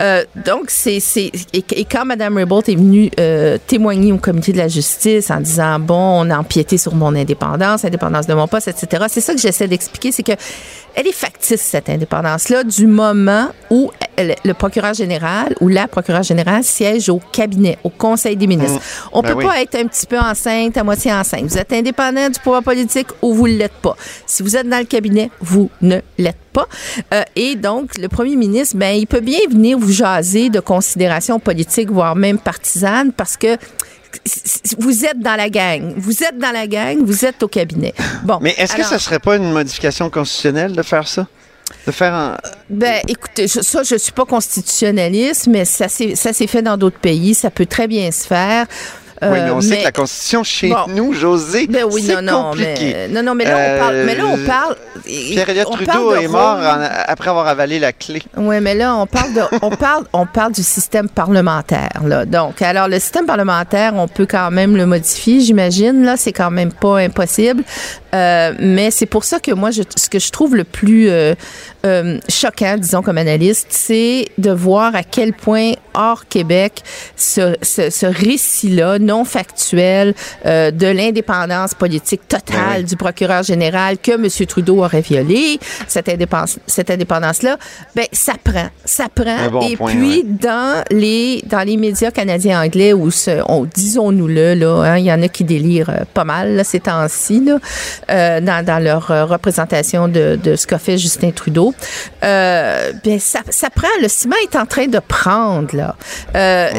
Euh, donc, c'est... et, et quand Mme Raybould est venue euh, témoigner au comité de la justice en disant, bon, on a empiété sur mon indépendance, indépendance de mon poste, etc., c'est ça que j'essaie d'expliquer, c'est que elle est factice, cette indépendance-là, du moment où le procureur général ou la procureure générale siège au cabinet, au Conseil des ministres. On
Ben
peut
oui.
pas être un petit peu enceinte, à moitié enceinte. Vous êtes indépendant du pouvoir politique ou vous ne l'êtes pas. Si vous êtes dans le cabinet, vous ne l'êtes pas. Euh, et donc, le premier ministre, ben, il peut bien venir vous jaser de considérations politiques, voire même partisanes, parce que vous êtes dans la gang. Vous êtes dans la gang, vous êtes au cabinet. Bon.
Mais est-ce que ça serait pas une modification constitutionnelle de faire ça? De faire un...
Ben, écoutez, je- ça, je suis pas constitutionnaliste, mais ça s'est, ça s'est fait dans d'autres pays. Ça peut très bien se faire.
Oui, mais
Euh,
on sait que la Constitution chez
bon.
nous, José,
Ben oui,
c'est compliqué.
mais, non, non, mais là, on parle, mais là, on
Euh,
parle.
Pierre-Éliott Trudeau est mort en- après avoir avalé la clé.
Oui, mais là, on parle, de, on, parle, on parle du système parlementaire. Là. Donc, alors, le système parlementaire, on peut quand même le modifier, j'imagine. Là, c'est quand même pas impossible. Euh, mais c'est pour ça que moi, je, ce que je trouve le plus euh, euh, choquant, disons, comme analyste, c'est de voir à quel point hors Québec ce, ce, ce récit-là non factuel euh, de l'indépendance politique totale
Ben
du procureur général que M. Trudeau aurait violé, cette indépendance, cette indépendance-là, ben ça prend, ça prend.
Bon
Et
point,
puis
ouais.
dans les dans les médias canadiens anglais où disons-nous-le là, hein, il y en a qui délirent euh, pas mal là, ces temps-ci là, euh, dans, dans leur euh, représentation de, de ce qu'a fait Justin Trudeau. Euh, ben ça, ça prend. Le ciment est en train de prendre là. Euh,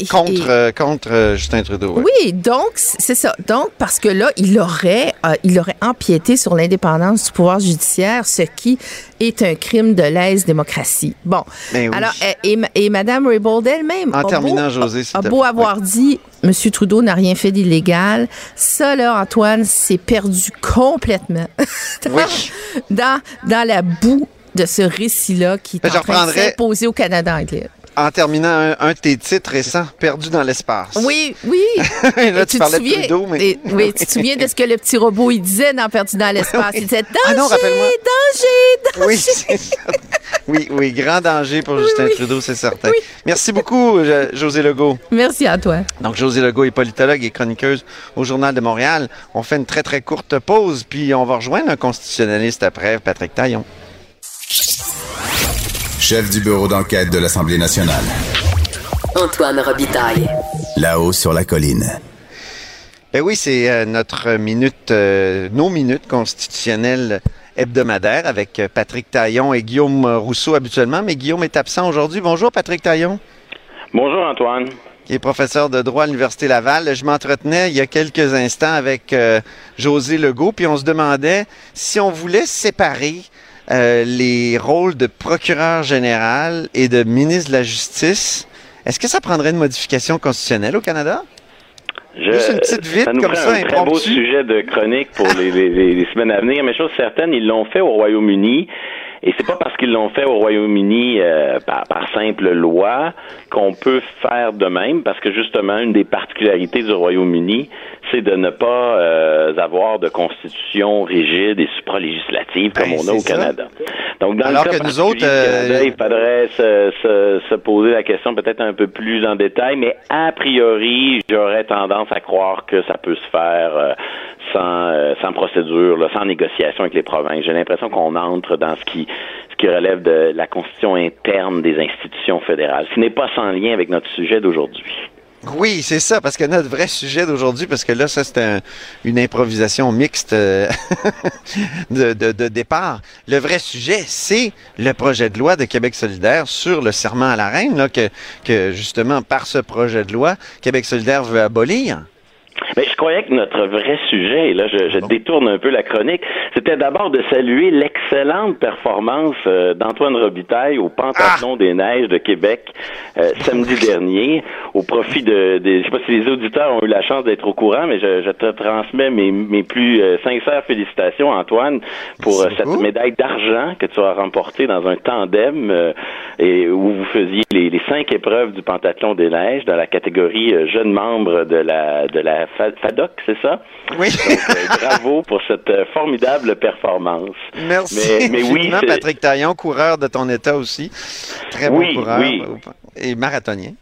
et-
Contre, contre Justin Trudeau. Ouais.
oui, donc c'est ça. Donc parce que là, il aurait, euh, il aurait empiété sur l'indépendance du pouvoir judiciaire, ce qui est un crime de lèse-démocratie. Bon,
Ben oui.
alors et, et, Madame Raybould elle-même
En
a beau-
terminant, José, s'il
a beau avoir dit Monsieur Trudeau n'a rien fait d'illégal, ça là, Antoine, c'est perdu complètement dans,
Oui.
dans dans la boue de ce récit-là qui est
Ben,
en train de s'imposer au Canada anglais.
En terminant, un, un de tes titres récents, Perdu dans l'espace.
Oui, oui.
Là, tu,
te
parlais de
souviens,
Trudeau, mais...
et- oui, tu te souviens de ce que le petit robot il disait dans Perdu dans l'espace? Il disait danger,
Ah non,
danger, danger.
Oui, c'est ça. Oui, oui, grand danger pour Justin
oui.
Trudeau, c'est certain. Merci beaucoup, euh, José Legault.
Merci à toi.
Donc, José Legault est politologue et chroniqueuse au Journal de Montréal. On fait une très, très courte pause, puis on va rejoindre un constitutionnaliste après, Patrick Taillon.
Chef du bureau d'enquête de l'Assemblée nationale.
Antoine Robitaille.
Là-haut sur la colline.
Ben oui, c'est euh, notre minute, euh, nos minutes constitutionnelles hebdomadaires avec euh, Patrick Taillon et Guillaume Rousseau habituellement, mais Guillaume est absent aujourd'hui. Bonjour, Patrick Taillon.
Bonjour Antoine.
qui est professeur de droit à l'Université Laval. Je m'entretenais il y a quelques instants avec euh, José Legault, puis on se demandait si on voulait séparer euh, les rôles de procureur général et de ministre de la Justice. Est-ce que ça prendrait une modification constitutionnelle au Canada?
Je,
Juste une petite vite
ça nous
comme ça,
un très beau sujet de chronique pour les- les- les semaines à venir, mais chose certaine, ils l'ont fait au Royaume-Uni. Et c'est pas parce qu'ils l'ont fait au Royaume-Uni euh, par, par simple loi qu'on peut faire de même, parce que justement, une des particularités du Royaume-Uni, c'est de ne pas euh, avoir de constitution rigide et supralégislative comme
Ben,
on a au
ça.
Canada. Donc, dans
Alors
le cas
que nous autres, euh,
Canada, il faudrait se, se, se poser la question peut-être un peu plus en détail, mais a priori, j'aurais tendance à croire que ça peut se faire euh, sans, euh, sans procédure, là, sans négociation avec les provinces. J'ai l'impression qu'on entre dans ce qui ce qui relève de la constitution interne des institutions fédérales, ce n'est pas sans lien avec notre sujet d'aujourd'hui.
Oui, c'est ça, parce que notre vrai sujet d'aujourd'hui, parce que là, ça, un- une improvisation mixte euh, de, départ. Le vrai sujet, c'est le projet de loi de Québec solidaire sur le serment à la reine, que justement, par ce projet de loi, Québec solidaire veut abolir.
Mais je croyais que notre vrai sujet, et là je, je détourne un peu la chronique, c'était d'abord de saluer l'excellente performance euh, d'Antoine Robitaille au Pentathlon des Neiges de Québec euh, samedi dernier, au profit de, des- je sais pas si les auditeurs ont eu la chance d'être au courant, mais je, je te transmets mes, mes plus euh, sincères félicitations Antoine pour euh, cette médaille d'argent que tu as remportée dans un tandem euh, et où vous faisiez les, les cinq épreuves du pentathlon des neiges dans la catégorie euh, jeune membre de la de la Fa- FADOC, c'est ça?
Oui.
Donc, euh, bravo pour cette euh, formidable performance.
Merci.
Mais, mais oui,
Patrick Taillon, coureur de ton état aussi. Très bon
Oui,
coureur.
oui.
Et marathonien.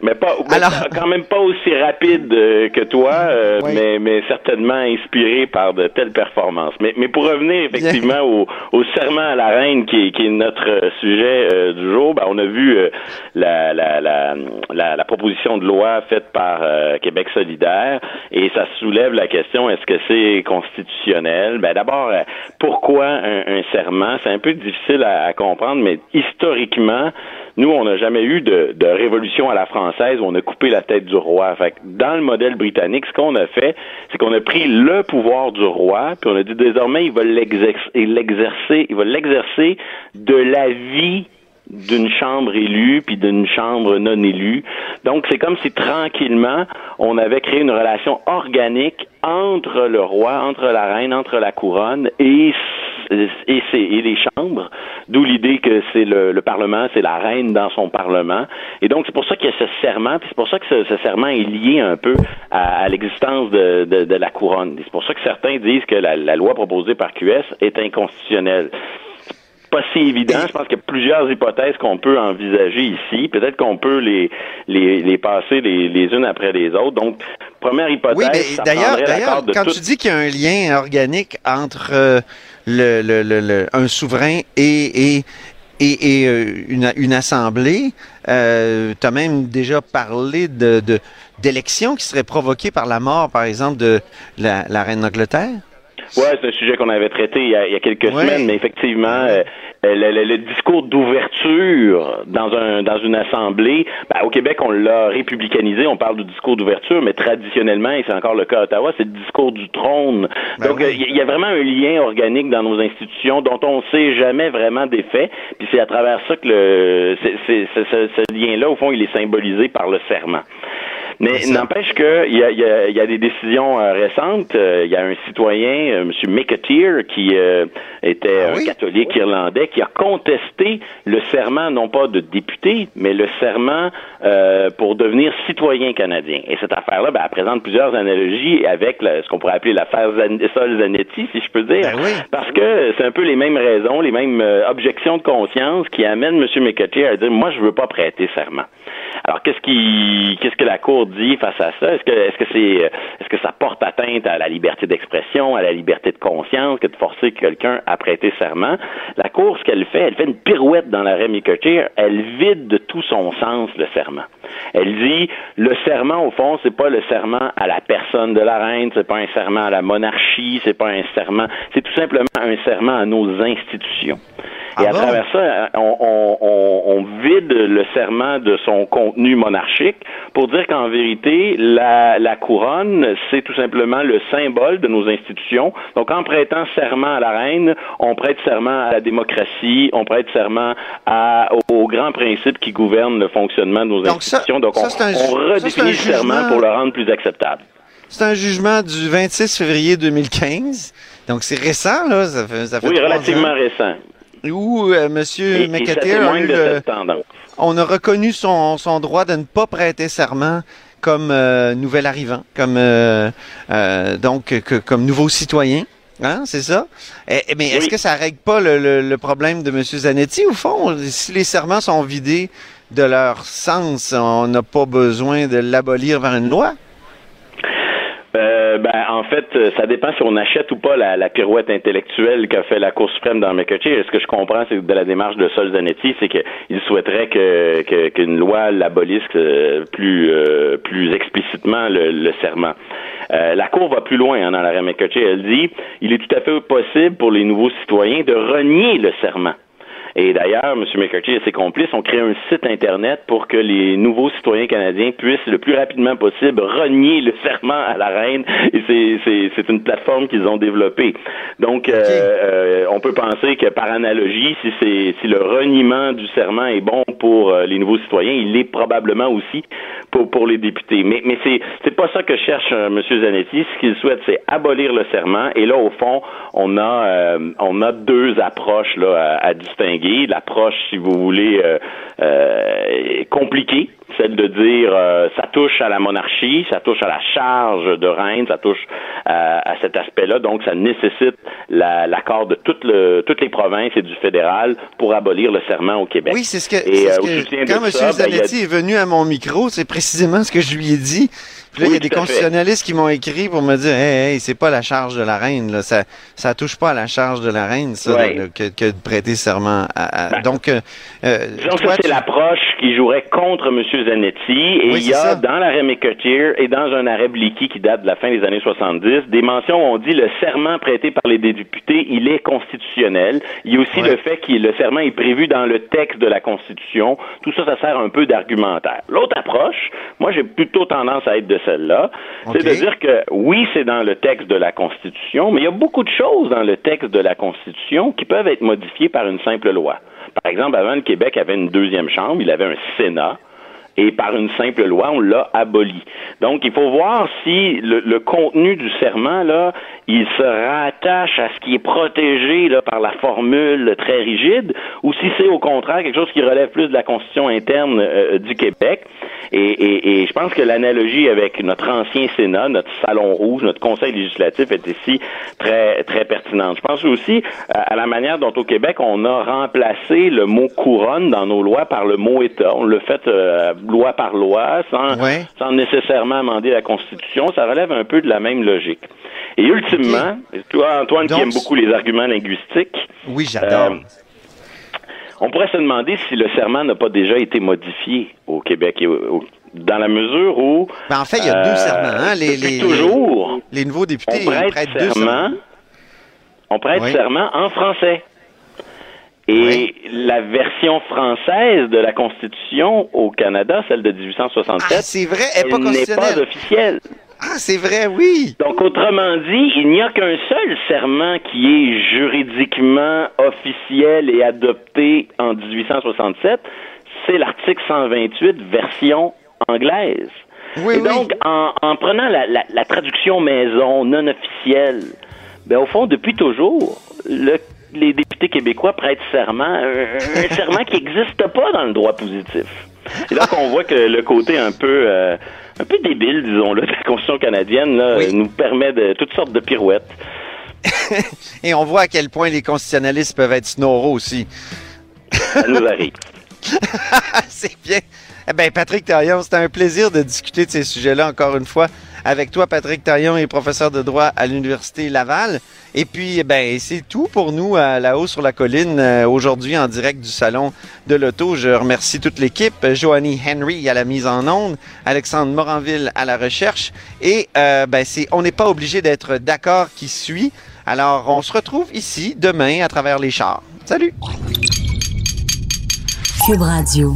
Mais pas,
Alors-
quand même pas aussi rapide euh, que toi, euh,
Oui.
mais, mais certainement inspiré par de telles performances. Mais, mais pour revenir effectivement au, au serment à la reine qui est, qui est notre euh, sujet euh, du jour, ben, on a vu euh, la, la, la, la, proposition de loi faite par euh, Québec solidaire et ça soulève la question est-ce que c'est constitutionnel? Ben d'abord, pourquoi un, un serment? C'est un peu difficile à, à comprendre, mais historiquement, nous, on n'a jamais eu de, de révolution à la on a coupé la tête du roi. Dans le modèle britannique, ce qu'on a fait, c'est qu'on a pris le pouvoir du roi, puis on a dit désormais, il va l'exercer, il va l'exercer de la vie d'une chambre élue puis d'une chambre non élue. Donc c'est comme si tranquillement on avait créé une relation organique entre le roi, entre la reine, entre la couronne et et, et les chambres, d'où l'idée que c'est le, le Parlement, c'est la reine dans son Parlement. Et donc, c'est pour ça qu'il y a ce serment, puis c'est pour ça que ce, ce serment est lié un peu à, à l'existence de, de, de la couronne. C'est pour ça que certains disent que la, la loi proposée par QS est inconstitutionnelle pas si évident. Je pense qu'il y a plusieurs hypothèses qu'on peut envisager ici. Peut-être qu'on peut les, les, les passer les, les unes après les autres. Donc, première hypothèse.
Oui, mais d'ailleurs, d'ailleurs, quand tu dis qu'il y a un lien organique entre euh, le, le, le, le- un souverain et, et, et, et, euh, une, une assemblée, euh, tu as même déjà parlé de, de, d'élections qui seraient provoquées par la mort, par exemple, de la, la reine d'Angleterre?
Ouais, c'est un sujet qu'on avait traité il y a, il y a quelques
Ouais.
semaines, mais effectivement, euh, euh, le, le- le discours d'ouverture dans un dans une assemblée, ben, au Québec, on l'a républicanisé, on parle du discours d'ouverture, mais traditionnellement, et c'est encore le cas à Ottawa, c'est le discours du trône.
Ben
Donc,
oui.
il y, a vraiment un lien organique dans nos institutions dont on ne sait jamais vraiment des faits, puis c'est à travers ça que le ce lien-là, au fond, il est symbolisé par le serment. Mais n'empêche qu'il y a, y, a, y a des décisions euh, récentes. Euh, Il y a un citoyen, euh, M. McAteer, qui euh, était
Ah
un
oui?
catholique irlandais, qui a contesté le serment, non pas de député, mais le serment euh, pour devenir citoyen canadien. Et cette affaire-là, ben, elle présente plusieurs analogies avec la- ce qu'on pourrait appeler l'affaire Zan- Sol Zanetti, si je peux dire.
Ben oui.
Parce que c'est un peu les mêmes raisons, les mêmes euh, objections de conscience qui amènent M. McAteer à dire, moi, je veux pas prêter serment. Qu'est-ce qui, qu'est-ce que la Cour dit face à ça? Est-ce que, est-ce que c'est, euh, est-ce que ça porte atteinte à la liberté d'expression, à la liberté de conscience que de forcer quelqu'un à prêter serment? La Cour, ce qu'elle fait, elle fait une pirouette dans l'arrêt McCarthy. Elle vide de tout son sens le serment. Elle dit, le serment, au fond, c'est pas le serment à la personne de la reine, c'est pas un serment à la monarchie, c'est pas un serment, c'est tout simplement un serment à nos institutions. Et
Ah
à
bon?
travers ça, on, on- on- on vide le serment de son contenu monarchique pour dire qu'en vérité, la, la couronne, c'est tout simplement le symbole de nos institutions. Donc, en prêtant serment à la reine, on prête serment à la démocratie, on prête serment à, aux, aux grands principes qui gouvernent le fonctionnement de nos
Donc ça-
institutions. Donc,
ça,
on,
un
on
ça, un
redéfinit le serment pour le rendre plus acceptable.
C'est un jugement du 26 février 2015. Donc, c'est récent, là. Ça fait, ça fait
Oui, relativement
ans.
récent.
Où euh, M.
Ça
McAteer a eu le- on a reconnu son, son droit de ne pas prêter serment comme euh, nouvel arrivant, comme euh, euh, donc que, comme nouveau citoyen. Hein, c'est ça? Mais est-ce
Oui.
que ça règle pas le, le- le problème de M. Zanetti, au fond? Si les serments sont vidés de leur sens, on n'a pas besoin de l'abolir par une loi?
Euh, ben, en fait, euh, ça dépend si on achète ou pas la, pirouette intellectuelle qu'a fait la Cour suprême dans McCarthy. Ce que je comprends, c'est de la démarche de Sol Zanetti, c'est qu'il souhaiterait que que- qu'une loi l'abolisse euh, plus plus explicitement le, serment. La Cour va plus loin hein, dans l'arrêt McCarthy. Elle dit il est tout à fait possible pour les nouveaux citoyens de renier le serment. Et d'ailleurs, M. McCarthy et ses complices ont créé un site Internet pour que les nouveaux citoyens canadiens puissent le plus rapidement possible renier le serment à la reine. Et c'est- une plateforme qu'ils ont développée. Donc, euh, euh, on peut penser que par analogie, si, le reniement du serment est bon pour euh, les nouveaux citoyens, il l'est probablement aussi pour, pour les députés. Mais, mais c'est c'est pas ça que cherche euh, M. Zanetti. Ce qu'il souhaite, c'est abolir le serment. Et là, au fond, on a euh, on a deux approches là à, à distinguer. L'approche, si vous voulez, euh, euh, compliquée, celle de dire euh, ça touche à la monarchie, ça touche à la charge de reine, ça touche à, à cet aspect-là. Donc, ça nécessite la- l'accord de toutes, le, toutes les provinces et du fédéral pour abolir le serment au Québec.
Oui, c'est ce que,
Et,
ce que- quand M.
ben, a-
Zanetti est venu à mon micro, c'est précisément ce que je lui ai dit. Puis là,
Oui,
il y a des
fait.
constitutionnalistes qui m'ont écrit pour me dire, hey, hey, c'est pas la charge de la reine, là. Ça, ça touche pas à la charge de la reine, ça,
Ouais.
que, que de prêter serment à, à-
Ben,
donc, euh, euh,
Disons
toi,
c'est
tu-
l'approche qui jouerait contre M. Zanetti. Et
Oui,
il y a
ça.
dans l'arrêt McCarthy et dans un arrêt Blicky qui date de la fin des années 70, des mentions où on dit le serment prêté par les députés, il est constitutionnel. Il y a aussi
Ouais.
le fait que le serment est prévu dans le texte de la Constitution. Tout ça, ça sert un peu d'argumentaire. L'autre approche, moi j'ai plutôt tendance à être de c'est
Ok.
de dire que oui, c'est dans le texte de la Constitution, mais il y a beaucoup de choses dans le texte de la Constitution qui peuvent être modifiées par une simple loi. Par exemple, avant, le Québec avait une deuxième chambre, il avait un Sénat, et par une simple loi, on l'a aboli. Donc, il faut voir si le, le contenu du serment, là, il se rattache à ce qui est protégé là, par la formule très rigide, ou si c'est au contraire quelque chose qui relève plus de la constitution interne euh, du Québec. Et, et, et je pense que l'analogie avec notre ancien Sénat, notre salon rouge, notre Conseil législatif est ici très très pertinente. Je pense aussi à la manière dont au Québec on a remplacé le mot couronne dans nos lois par le mot État. On le fait euh, loi par loi, sans, sans nécessairement amender la Constitution. Ça relève un peu de la même logique. Et ultimement, toi, Antoine, qui aime beaucoup les arguments linguistiques.
Oui, j'adore.
euh, on pourrait se demander si le serment n'a pas déjà été modifié au Québec, et au- au- dans la mesure où.
Ben, en fait, il y a deux
euh,
serments. Hein? Les,
toujours.
Les, les nouveaux députés
on prête,
prêtent deux
serment.
serments.
On prête
Oui.
serment en français. Et la version française de la Constitution au Canada, celle de 1867,
Ah, c'est vrai, elle est pas
n'est pas
constitutionnelle.
officielle.
Ah, c'est vrai, oui.
Donc, autrement dit, il n'y a qu'un seul serment qui est juridiquement officiel et adopté en 1867, c'est l'article 128, version anglaise.
Oui,
et
oui.
donc, en, en prenant la, la- la traduction maison non officielle, ben, au fond, depuis toujours, le- les députés québécois prêtent serment, un, un serment qui n'existe pas dans le droit positif. Et là qu'on voit que le côté un peu euh, un peu débile, disons-le, la Constitution canadienne là, nous permet de toutes sortes de pirouettes.
Et on voit à quel point les constitutionnalistes peuvent être snoraux aussi.
Ça nous arrive.
c'est bien. Eh ben, Patrick Taillon, c'était un plaisir de discuter de ces sujets-là encore une fois avec toi, Patrick Taillon, est professeur de droit à l'Université Laval. Et puis, ben, c'est tout pour nous à La Haut sur la Colline euh, aujourd'hui en direct du Salon de l'Auto. Je remercie toute l'équipe. Joanie Henry à la mise en onde, Alexandre Moranville à la recherche. Et euh, ben, c'est, on n'est pas obligé d'être d'accord qui suit. Alors, on se retrouve ici demain à travers les chars. Salut!
Cube Radio.